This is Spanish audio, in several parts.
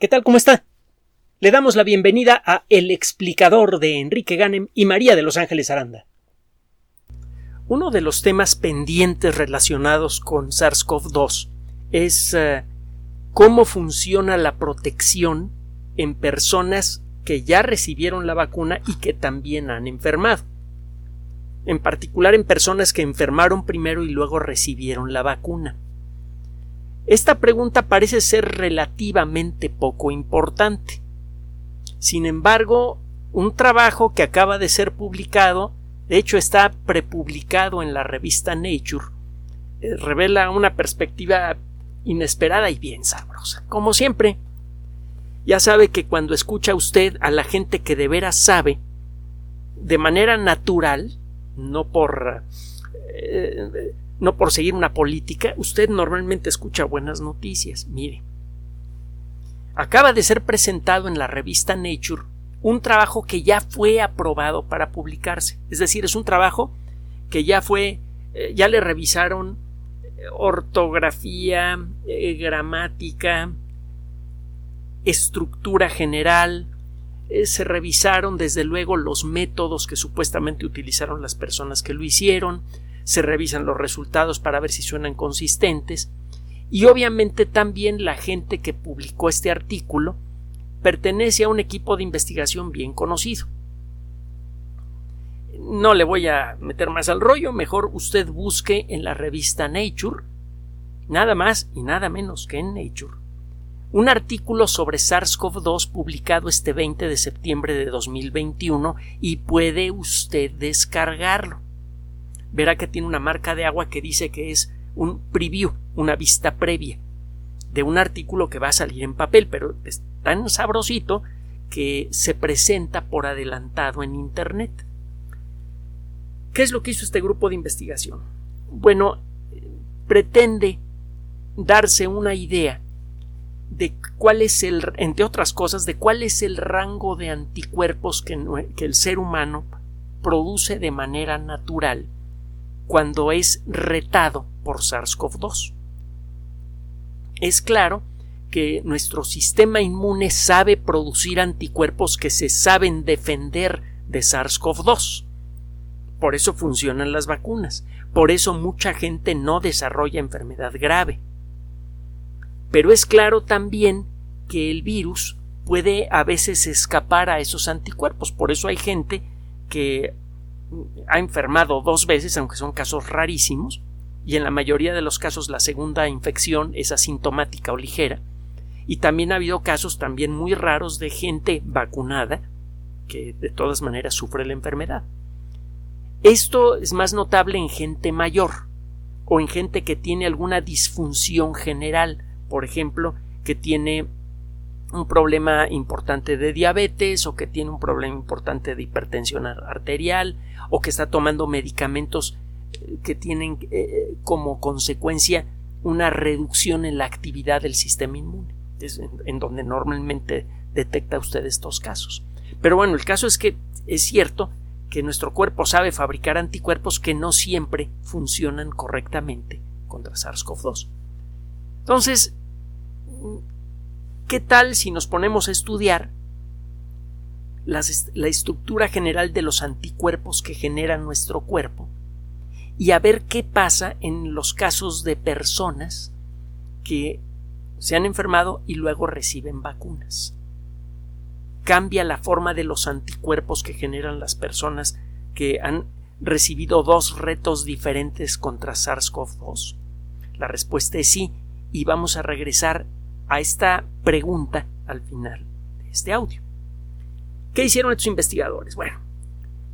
¿Qué tal? ¿Cómo está? Le damos la bienvenida a El explicador de Enrique Ganem y María de Los Ángeles Aranda. Uno de los temas pendientes relacionados con SARS-CoV-2 es uh, cómo funciona la protección en personas que ya recibieron la vacuna y que también han enfermado. En particular en personas que enfermaron primero y luego recibieron la vacuna. Esta pregunta parece ser relativamente poco importante. Sin embargo, un trabajo que acaba de ser publicado, de hecho está prepublicado en la revista Nature, eh, revela una perspectiva inesperada y bien sabrosa. Como siempre, ya sabe que cuando escucha usted a la gente que de veras sabe, de manera natural, no por eh, no por seguir una política, usted normalmente escucha buenas noticias. Mire, acaba de ser presentado en la revista Nature un trabajo que ya fue aprobado para publicarse. Es decir, es un trabajo que ya fue, eh, ya le revisaron eh, ortografía, eh, gramática, estructura general, se revisaron desde luego los métodos que supuestamente utilizaron las personas que lo hicieron, se revisan los resultados para ver si suenan consistentes y obviamente también la gente que publicó este artículo pertenece a un equipo de investigación bien conocido. No le voy a meter más al rollo, mejor usted busque en la revista Nature, nada más y nada menos que en Nature, un artículo sobre SARS-CoV-2 publicado este 20 de septiembre de 2021 y puede usted descargarlo verá que tiene una marca de agua que dice que es un preview, una vista previa de un artículo que va a salir en papel, pero es tan sabrosito que se presenta por adelantado en Internet. ¿Qué es lo que hizo este grupo de investigación? Bueno, pretende darse una idea de cuál es el, entre otras cosas, de cuál es el rango de anticuerpos que, que el ser humano produce de manera natural cuando es retado por SARS-CoV-2. Es claro que nuestro sistema inmune sabe producir anticuerpos que se saben defender de SARS-CoV-2. Por eso funcionan las vacunas. Por eso mucha gente no desarrolla enfermedad grave. Pero es claro también que el virus puede a veces escapar a esos anticuerpos. Por eso hay gente que ha enfermado dos veces, aunque son casos rarísimos, y en la mayoría de los casos la segunda infección es asintomática o ligera, y también ha habido casos también muy raros de gente vacunada que de todas maneras sufre la enfermedad. Esto es más notable en gente mayor o en gente que tiene alguna disfunción general, por ejemplo, que tiene un problema importante de diabetes o que tiene un problema importante de hipertensión arterial o que está tomando medicamentos eh, que tienen eh, como consecuencia una reducción en la actividad del sistema inmune, es en, donde normalmente detecta usted estos casos. Pero bueno, el caso es que es cierto que nuestro cuerpo sabe fabricar anticuerpos que no siempre funcionan correctamente contra SARS-CoV-2. Entonces, ¿qué tal si nos ponemos a estudiar la estructura general de los anticuerpos que genera nuestro cuerpo y a ver qué pasa en los casos de personas que se han enfermado y luego reciben vacunas. Cambia la forma de los anticuerpos que generan las personas que han recibido dos retos diferentes contra SARS-CoV-2. La respuesta es sí, y vamos a regresar a esta pregunta al final de este audio. ¿Qué hicieron estos investigadores? Bueno,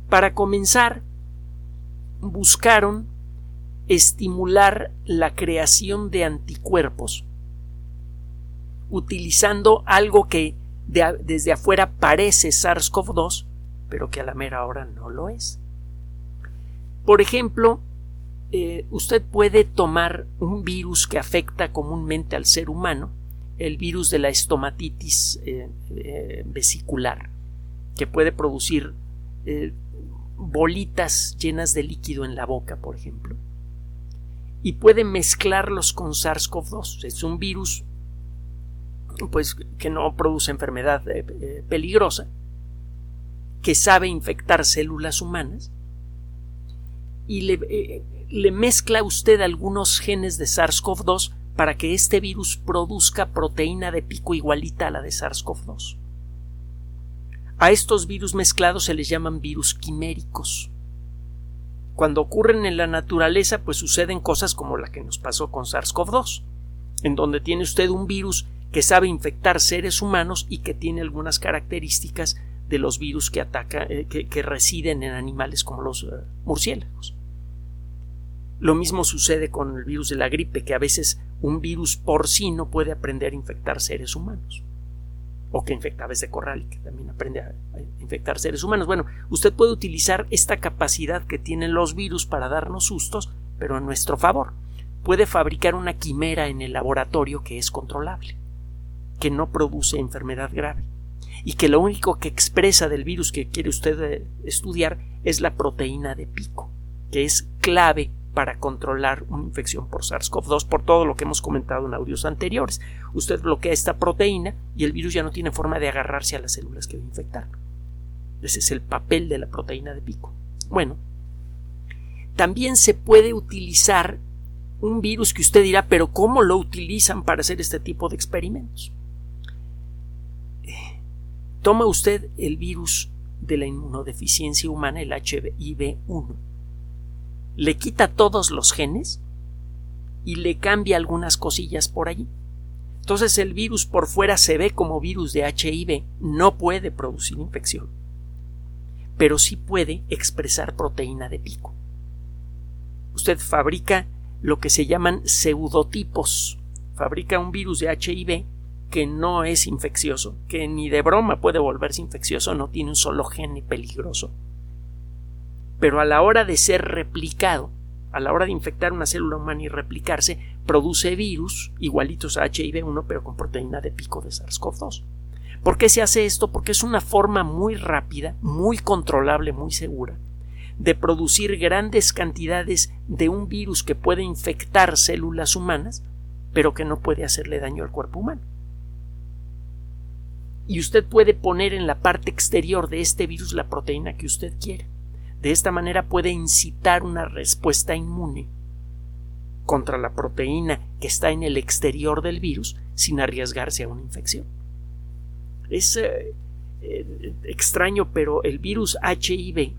para comenzar, buscaron estimular la creación de anticuerpos utilizando algo que desde afuera parece SARS-CoV-2, pero que a la mera hora no lo es. Por ejemplo, eh, usted puede tomar un virus que afecta comúnmente al ser humano, el virus de la estomatitis eh, eh, vesicular que puede producir eh, bolitas llenas de líquido en la boca, por ejemplo. Y puede mezclarlos con SARS-CoV-2. Es un virus pues que no produce enfermedad peligrosa, que sabe infectar células humanas y le, le mezcla usted algunos genes de SARS-CoV-2 para que este virus produzca proteína de pico igualita a la de SARS-CoV-2. A estos virus mezclados se les llaman virus quiméricos. Cuando ocurren en la naturaleza, pues suceden cosas como la que nos pasó con SARS-CoV-2, en donde tiene usted un virus que sabe infectar seres humanos y que tiene algunas características de los virus que atacan, eh, que, residen en animales como los eh, murciélagos. Lo mismo sucede con el virus de la gripe, que a veces un virus porcino puede aprender a infectar seres humanos o que infecta aves de corral que también aprende a, infectar seres humanos. Bueno, usted puede utilizar esta capacidad que tienen los virus para darnos sustos, pero a nuestro favor. Puede fabricar una quimera en el laboratorio que es controlable, que no produce enfermedad grave y que lo único que expresa del virus que quiere usted eh, estudiar es la proteína de pico, que es clave para controlar una infección por SARS-CoV-2 por todo lo que hemos comentado en audios anteriores. Usted bloquea esta proteína y el virus ya no tiene forma de agarrarse a las células que va a infectar. Ese es el papel de la proteína de pico. Bueno, también se puede utilizar un virus que usted dirá, pero ¿cómo lo utilizan para hacer este tipo de experimentos? Toma usted el virus de la inmunodeficiencia humana, el HIV-1 le quita todos los genes y le cambia algunas cosillas por allí. Entonces el virus por fuera se ve como virus de HIV, no puede producir infección, pero sí puede expresar proteína de pico. Usted fabrica lo que se llaman pseudotipos, fabrica un virus de HIV que no es infeccioso, que ni de broma puede volverse infeccioso, no tiene un solo gene peligroso pero a la hora de ser replicado, a la hora de infectar una célula humana y replicarse, produce virus igualitos a HIV1 pero con proteína de pico de SARS-CoV-2. ¿Por qué se hace esto? Porque es una forma muy rápida, muy controlable, muy segura de producir grandes cantidades de un virus que puede infectar células humanas, pero que no puede hacerle daño al cuerpo humano. Y usted puede poner en la parte exterior de este virus la proteína que usted quiera. De esta manera puede incitar una respuesta inmune contra la proteína que está en el exterior del virus sin arriesgarse a una infección. Es eh, eh, extraño, pero el virus HIV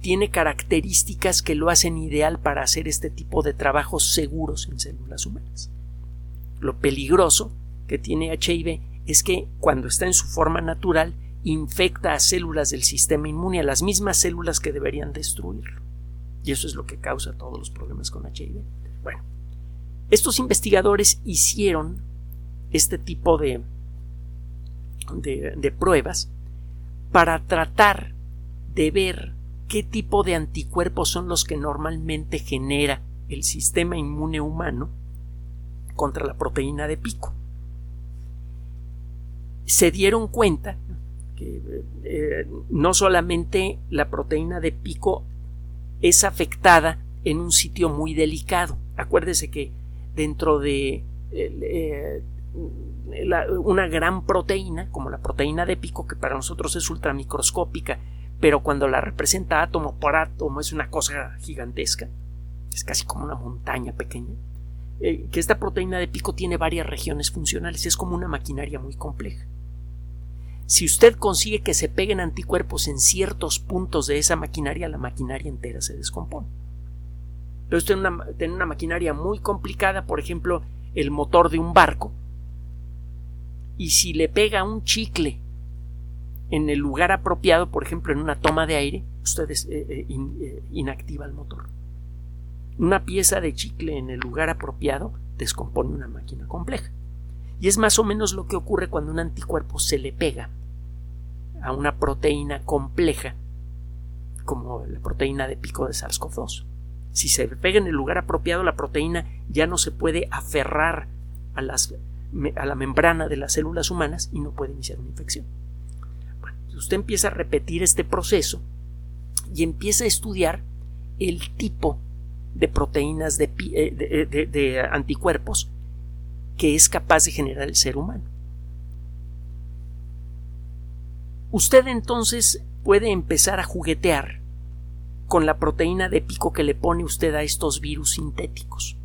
tiene características que lo hacen ideal para hacer este tipo de trabajos seguros en células humanas. Lo peligroso que tiene HIV es que cuando está en su forma natural infecta a células del sistema inmune, a las mismas células que deberían destruirlo. Y eso es lo que causa todos los problemas con HIV. Bueno, estos investigadores hicieron este tipo de, de, de pruebas para tratar de ver qué tipo de anticuerpos son los que normalmente genera el sistema inmune humano contra la proteína de pico. Se dieron cuenta eh, no solamente la proteína de pico es afectada en un sitio muy delicado. Acuérdese que dentro de eh, una gran proteína, como la proteína de pico, que para nosotros es ultramicroscópica, pero cuando la representa átomo por átomo es una cosa gigantesca, es casi como una montaña pequeña, eh, que esta proteína de pico tiene varias regiones funcionales, es como una maquinaria muy compleja. Si usted consigue que se peguen anticuerpos en ciertos puntos de esa maquinaria, la maquinaria entera se descompone. Pero usted tiene una, maquinaria muy complicada, por ejemplo, el motor de un barco, y si le pega un chicle en el lugar apropiado, por ejemplo, en una toma de aire, usted eh, eh, eh, inactiva el motor. Una pieza de chicle en el lugar apropiado descompone una máquina compleja. Y es más o menos lo que ocurre cuando un anticuerpo se le pega a una proteína compleja como la proteína de pico de SARS-CoV-2. Si se pega en el lugar apropiado, la proteína ya no se puede aferrar a, a la membrana de las células humanas y no puede iniciar una infección. usted empieza a repetir este proceso y empieza a estudiar el tipo de proteínas de, eh, de anticuerpos que es capaz de generar el ser humano. Usted entonces puede empezar a juguetear con la proteína de pico que le pone usted a estos virus sintéticos.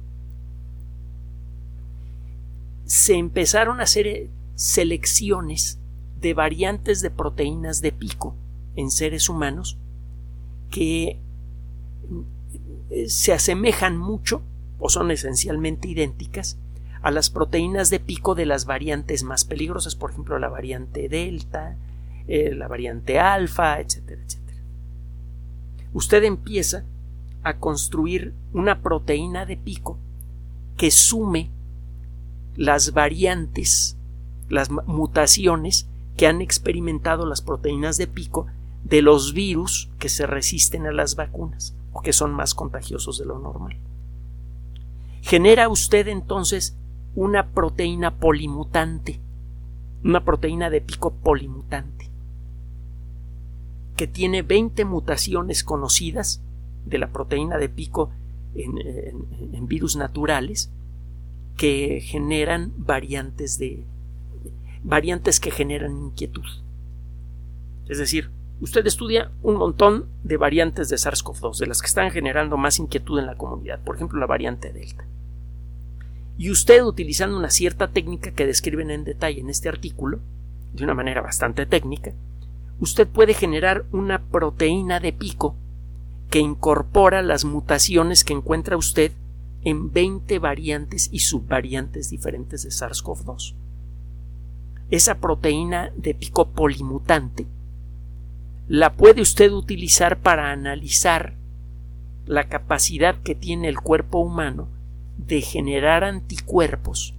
Se empezaron a hacer eh, selecciones de variantes de proteínas de pico en seres humanos que eh, se asemejan mucho o son esencialmente idénticas a las proteínas de pico de las variantes más peligrosas, por ejemplo la variante delta, eh, la variante alfa, etcétera, etcétera. Usted empieza a construir una proteína de pico que sume las variantes, las mutaciones que han experimentado las proteínas de pico de los virus que se resisten a las vacunas o que son más contagiosos de lo normal. Genera usted entonces una proteína polimutante, una proteína de pico polimutante, que tiene 20 mutaciones conocidas de la proteína de pico en, virus naturales que generan variantes de variantes que generan inquietud. Es decir, usted estudia un montón de variantes de SARS-CoV-2, de las que están generando más inquietud en la comunidad, por ejemplo la variante Delta. Y usted, utilizando una cierta técnica que describen en detalle en este artículo, de una manera bastante técnica, usted puede generar una proteína de pico que incorpora las mutaciones que encuentra usted en 20 variantes y subvariantes diferentes de SARS-CoV-2. Esa proteína de pico polimutante la puede usted utilizar para analizar la capacidad que tiene el cuerpo humano de generar anticuerpos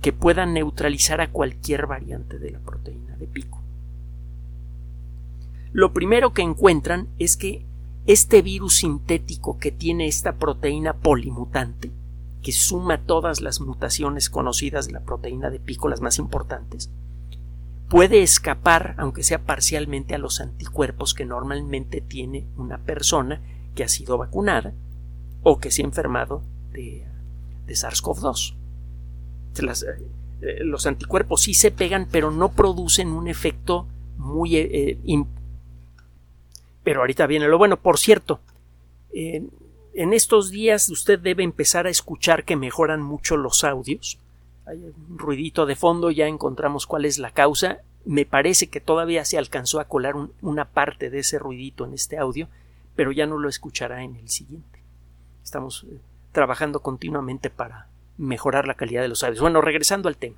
que puedan neutralizar a cualquier variante de la proteína de pico. Lo primero que encuentran es que este virus sintético que tiene esta proteína polimutante, que suma todas las mutaciones conocidas de la proteína de pico, las más importantes, puede escapar, aunque sea parcialmente, a los anticuerpos que normalmente tiene una persona que ha sido vacunada o que se ha enfermado de, SARS-CoV-2. Eh, los anticuerpos sí se pegan, pero no producen un efecto muy... Eh, pero ahorita viene lo bueno. Por cierto, en estos días usted debe empezar a escuchar que mejoran mucho los audios hay un ruidito de fondo, ya encontramos cuál es la causa. Me parece que todavía se alcanzó a colar una parte de ese ruidito en este audio, pero ya no lo escuchará en el siguiente. Estamos eh, trabajando continuamente para mejorar la calidad de los audios. Bueno, regresando al tema.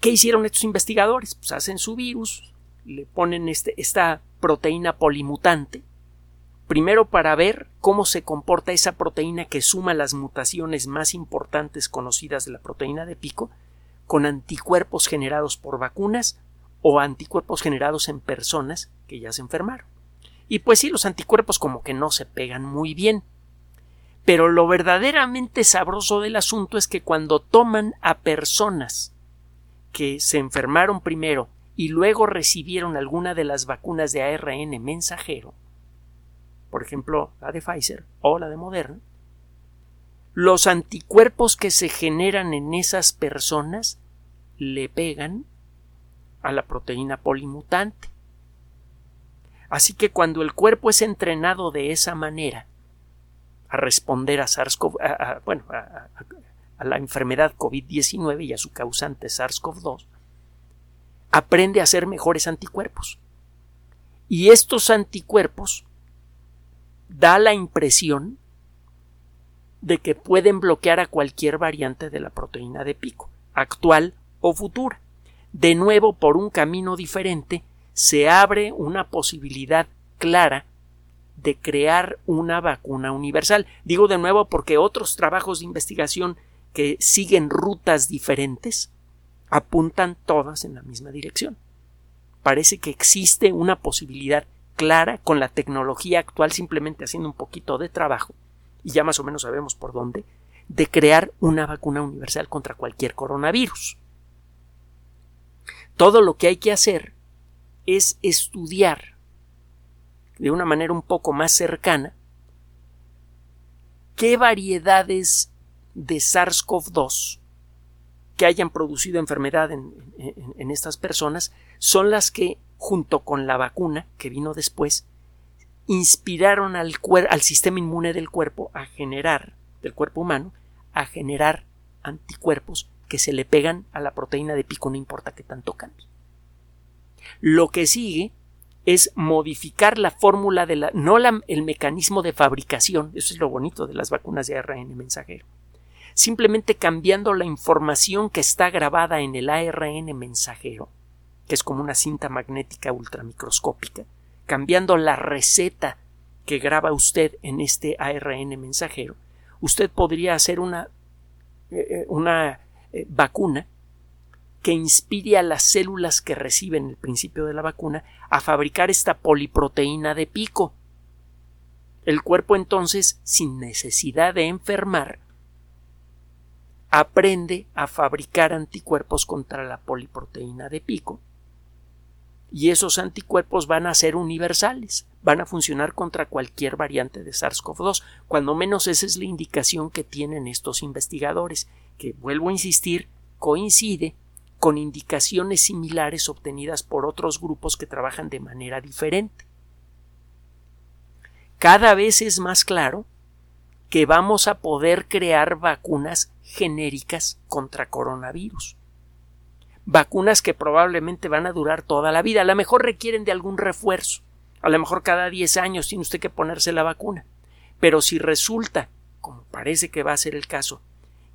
¿Qué hicieron estos investigadores? Pues hacen su virus, le ponen este, esta proteína polimutante primero para ver cómo se comporta esa proteína que suma las mutaciones más importantes conocidas de la proteína de pico con anticuerpos generados por vacunas o anticuerpos generados en personas que ya se enfermaron. Y pues sí, los anticuerpos como que no se pegan muy bien. Pero lo verdaderamente sabroso del asunto es que cuando toman a personas que se enfermaron primero y luego recibieron alguna de las vacunas de ARN mensajero, por ejemplo la de Pfizer o la de Moderna, los anticuerpos que se generan en esas personas le pegan a la proteína polimutante. Así que cuando el cuerpo es entrenado de esa manera a responder a SARS-CoV, bueno, a la enfermedad COVID-19 y a su causante SARS-CoV-2, aprende a hacer mejores anticuerpos. Y estos anticuerpos da la impresión de que pueden bloquear a cualquier variante de la proteína de pico, actual o futura. De nuevo, por un camino diferente, se abre una posibilidad clara de crear una vacuna universal. Digo de nuevo porque otros trabajos de investigación que siguen rutas diferentes apuntan todas en la misma dirección. Parece que existe una posibilidad clara con la tecnología actual simplemente haciendo un poquito de trabajo y ya más o menos sabemos por dónde de crear una vacuna universal contra cualquier coronavirus. Todo lo que hay que hacer es estudiar de una manera un poco más cercana qué variedades de SARS-CoV-2 que hayan producido enfermedad en, estas personas son las que, junto con la vacuna que vino después, inspiraron al, sistema inmune del cuerpo a generar, del cuerpo humano, a generar anticuerpos que se le pegan a la proteína de pico, no importa que tanto cambie. Lo que sigue es modificar la fórmula de la, no el mecanismo de fabricación, eso es lo bonito de las vacunas de ARN mensajero, simplemente cambiando la información que está grabada en el ARN mensajero, que es como una cinta magnética ultramicroscópica, cambiando la receta que graba usted en este ARN mensajero, usted podría hacer una, eh, eh, una eh, vacuna que inspire a las células que reciben el principio de la vacuna a fabricar esta poliproteína de pico. El cuerpo entonces, sin necesidad de enfermar, aprende a fabricar anticuerpos contra la poliproteína de pico y esos anticuerpos van a ser universales, van a funcionar contra cualquier variante de SARS-CoV-2, cuando menos esa es la indicación que tienen estos investigadores, que vuelvo a insistir, coincide con indicaciones similares obtenidas por otros grupos que trabajan de manera diferente. Cada vez es más claro que vamos a poder crear vacunas genéricas contra coronavirus. Vacunas que probablemente van a durar toda la vida. A lo mejor requieren de algún refuerzo. A lo mejor cada 10 años tiene usted que ponerse la vacuna. Pero si resulta, como parece que va a ser el caso,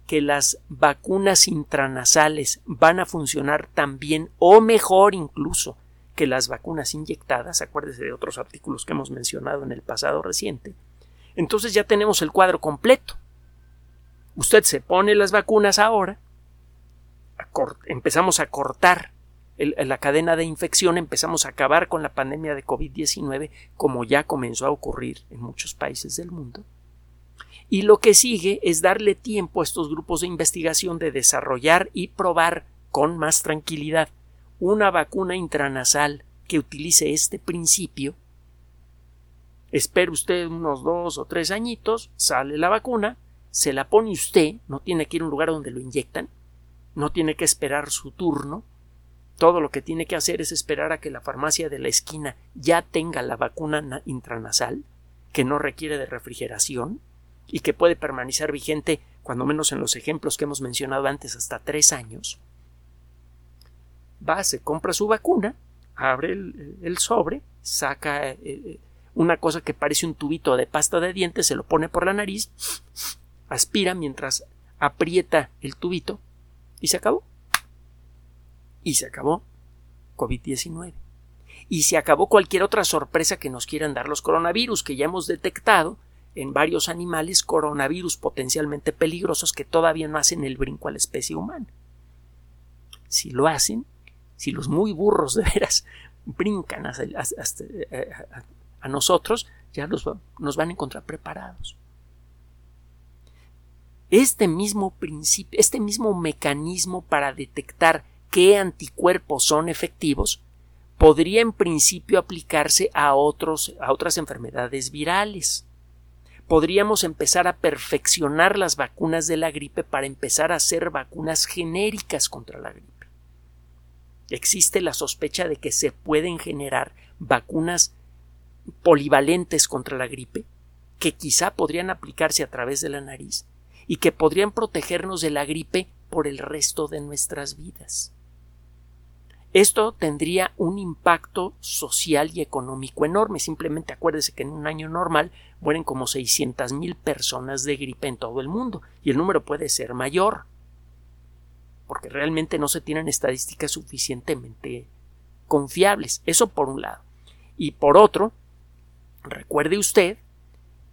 que las vacunas intranasales van a funcionar tan bien o mejor incluso que las vacunas inyectadas, acuérdese de otros artículos que hemos mencionado en el pasado reciente, entonces ya tenemos el cuadro completo. Usted se pone las vacunas ahora, empezamos a cortar la cadena de infección, empezamos a acabar con la pandemia de COVID-19, como ya comenzó a ocurrir en muchos países del mundo, y lo que sigue es darle tiempo a estos grupos de investigación de desarrollar y probar con más tranquilidad una vacuna intranasal que utilice este principio. Espere usted unos dos o tres añitos, sale la vacuna, se la pone usted, no tiene que ir a un lugar donde lo inyectan, no tiene que esperar su turno, todo lo que tiene que hacer es esperar a que la farmacia de la esquina ya tenga la vacuna intranasal, que no requiere de refrigeración, y que puede permanecer vigente, cuando menos en los ejemplos que hemos mencionado antes, hasta tres años, va, se compra su vacuna, abre el, sobre, saca eh, eh, una cosa que parece un tubito de pasta de dientes, se lo pone por la nariz, aspira mientras aprieta el tubito y se acabó. Y se acabó COVID-19. Y se acabó cualquier otra sorpresa que nos quieran dar los coronavirus que ya hemos detectado en varios animales coronavirus potencialmente peligrosos que todavía no hacen el brinco a la especie humana. Si lo hacen, si los muy burros de veras brincan eh, a, nosotros, ya nos van a encontrar preparados. Este mismo principio, este mismo mecanismo para detectar qué anticuerpos son efectivos, podría en principio aplicarse a, otros, a otras enfermedades virales podríamos empezar a perfeccionar las vacunas de la gripe para empezar a hacer vacunas genéricas contra la gripe. Existe la sospecha de que se pueden generar vacunas polivalentes contra la gripe que quizá podrían aplicarse a través de la nariz y que podrían protegernos de la gripe por el resto de nuestras vidas. Esto tendría un impacto social y económico enorme. Simplemente acuérdese que en un año normal mueren como 600 mil personas de gripe en todo el mundo y el número puede ser mayor porque realmente no se tienen estadísticas suficientemente confiables. Eso por un lado. Y por otro, recuerde usted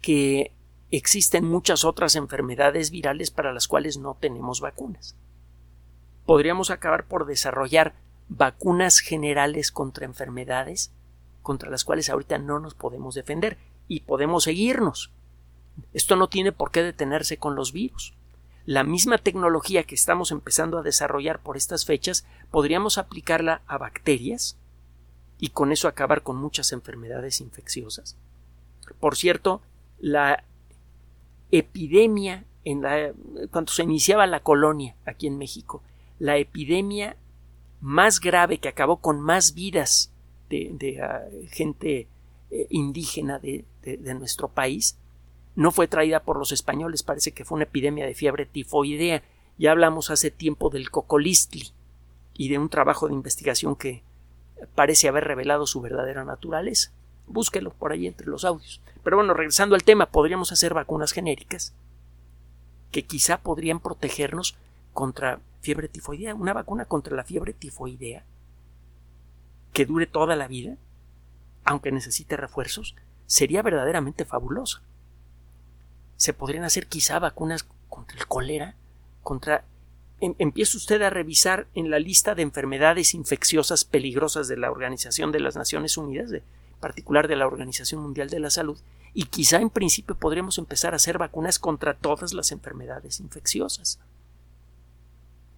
que existen muchas otras enfermedades virales para las cuales no tenemos vacunas. Podríamos acabar por desarrollar vacunas generales contra enfermedades contra las cuales ahorita no nos podemos defender y podemos seguirnos. Esto no tiene por qué detenerse con los virus. La misma tecnología que estamos empezando a desarrollar por estas fechas podríamos aplicarla a bacterias y con eso acabar con muchas enfermedades infecciosas. Por cierto, la epidemia en la, cuando se iniciaba la colonia aquí en México, la epidemia más grave que acabó con más vidas de, ah, gente eh, indígena de, nuestro país no fue traída por los españoles, parece que fue una epidemia de fiebre tifoidea. Ya hablamos hace tiempo del cocolistli y de un trabajo de investigación que parece haber revelado su verdadera naturaleza. Búsquelo por ahí entre los audios. Pero bueno, regresando al tema, podríamos hacer vacunas genéricas que quizá podrían protegernos contra fiebre tifoidea, una vacuna contra la fiebre tifoidea que dure toda la vida, aunque necesite refuerzos, sería verdaderamente fabulosa. Se podrían hacer quizá vacunas contra el cólera, contra... Em, empieza usted a revisar en la lista de enfermedades infecciosas peligrosas de la Organización de las Naciones Unidas, particular de la Organización Mundial de la Salud, y quizá en principio podríamos empezar a hacer vacunas contra todas las enfermedades infecciosas.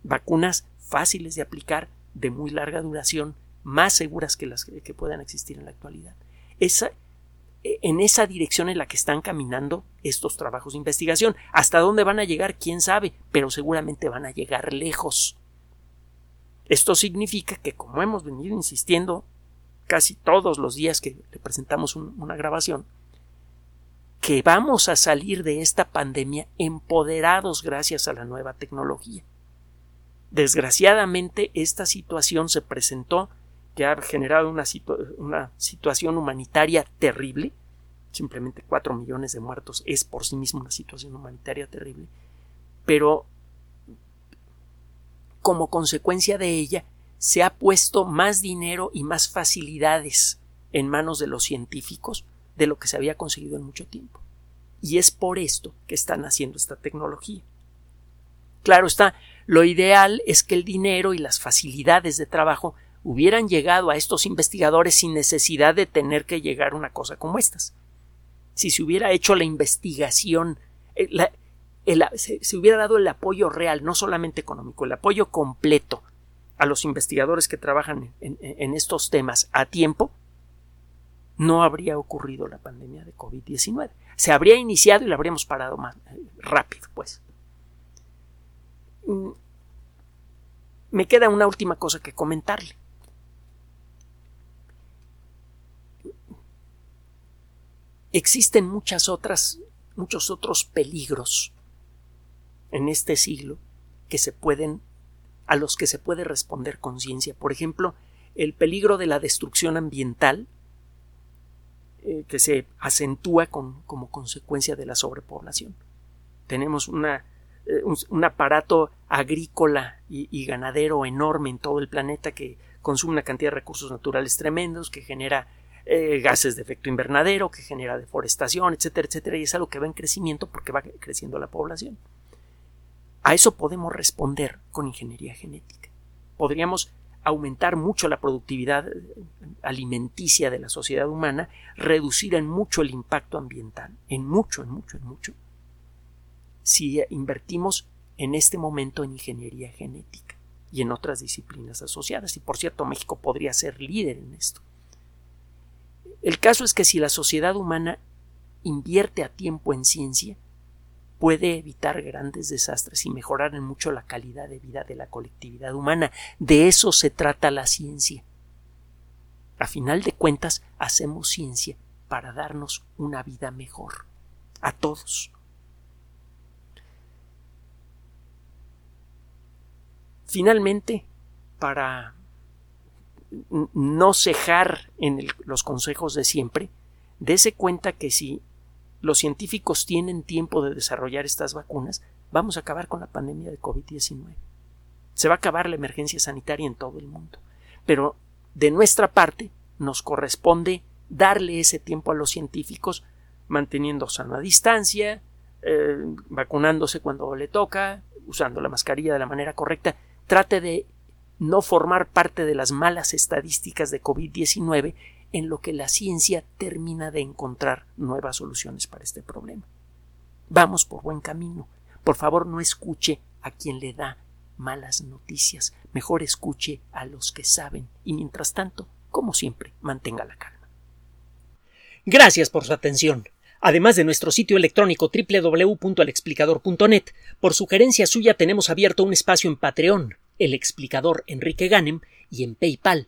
Vacunas fáciles de aplicar, de muy larga duración, más seguras que las que puedan existir en la actualidad. Esa, e, en esa dirección en la que están caminando estos trabajos de investigación. Hasta dónde van a llegar, quién sabe, pero seguramente van a llegar lejos. Esto significa que, como hemos venido insistiendo casi todos los días que le presentamos una grabación, que vamos a salir de esta pandemia empoderados gracias a la nueva tecnología. Desgraciadamente, esta situación se presentó que ha generado una, una situación humanitaria terrible. Simplemente cuatro millones de muertos es por sí mismo una situación humanitaria terrible. Pero como consecuencia de ella se ha puesto más dinero y más facilidades en manos de los científicos de lo que se había conseguido en mucho tiempo. Y es por esto que están haciendo esta tecnología. Claro está, lo ideal es que el dinero y las facilidades de trabajo hubieran llegado a estos investigadores sin necesidad de tener que llegar a una cosa como estas. Si se hubiera hecho la investigación, eh, se, hubiera dado el apoyo real, no solamente económico, el apoyo completo a los investigadores que trabajan en, estos temas a tiempo, no habría ocurrido la pandemia de COVID-19. Se habría iniciado y la habríamos parado más eh, rápido, pues. Mm, me queda una última cosa que comentarle. existen muchas otras, muchos otros peligros en este siglo que se pueden, a los que se puede responder con ciencia. Por ejemplo, el peligro de la destrucción ambiental, eh, que se acentúa con, como consecuencia de la sobrepoblación. Tenemos una, eh, un, aparato agrícola y, ganadero enorme en todo el planeta que consume una cantidad de recursos naturales tremendos, que genera eh, gases de efecto invernadero, que genera deforestación, etcétera, etcétera, y es algo que va en crecimiento porque va creciendo la población. A eso podemos responder con ingeniería genética. Podríamos aumentar mucho la productividad eh, alimenticia de la sociedad humana, reducir en mucho el impacto ambiental, en mucho, en mucho, en mucho, si invertimos en este momento en ingeniería genética y en otras disciplinas asociadas. Y por cierto, México podría ser líder en esto. El caso es que si la sociedad humana invierte a tiempo en ciencia, puede evitar grandes desastres y mejorar en mucho la calidad de vida de la colectividad humana. De eso se trata la ciencia. A final de cuentas, hacemos ciencia para darnos una vida mejor. A todos. Finalmente, para no cejar en los consejos de siempre, dése cuenta que si los científicos tienen tiempo de desarrollar estas vacunas, vamos a acabar con la pandemia de COVID-19. Se va a acabar la emergencia sanitaria en todo el mundo. Pero de nuestra parte nos corresponde darle ese tiempo a los científicos manteniendo sana distancia, eh, vacunándose cuando le toca, usando la mascarilla de la manera correcta. Trate de no formar parte de las malas estadísticas de COVID-19 en lo que la ciencia termina de encontrar nuevas soluciones para este problema. Vamos por buen camino. Por favor, no escuche a quien le da malas noticias. Mejor escuche a los que saben y mientras tanto, como siempre, mantenga la calma. Gracias por su atención. Además de nuestro sitio electrónico www.alexplicador.net, por sugerencia suya tenemos abierto un espacio en Patreon, el explicador Enrique Ganem, y en PayPal,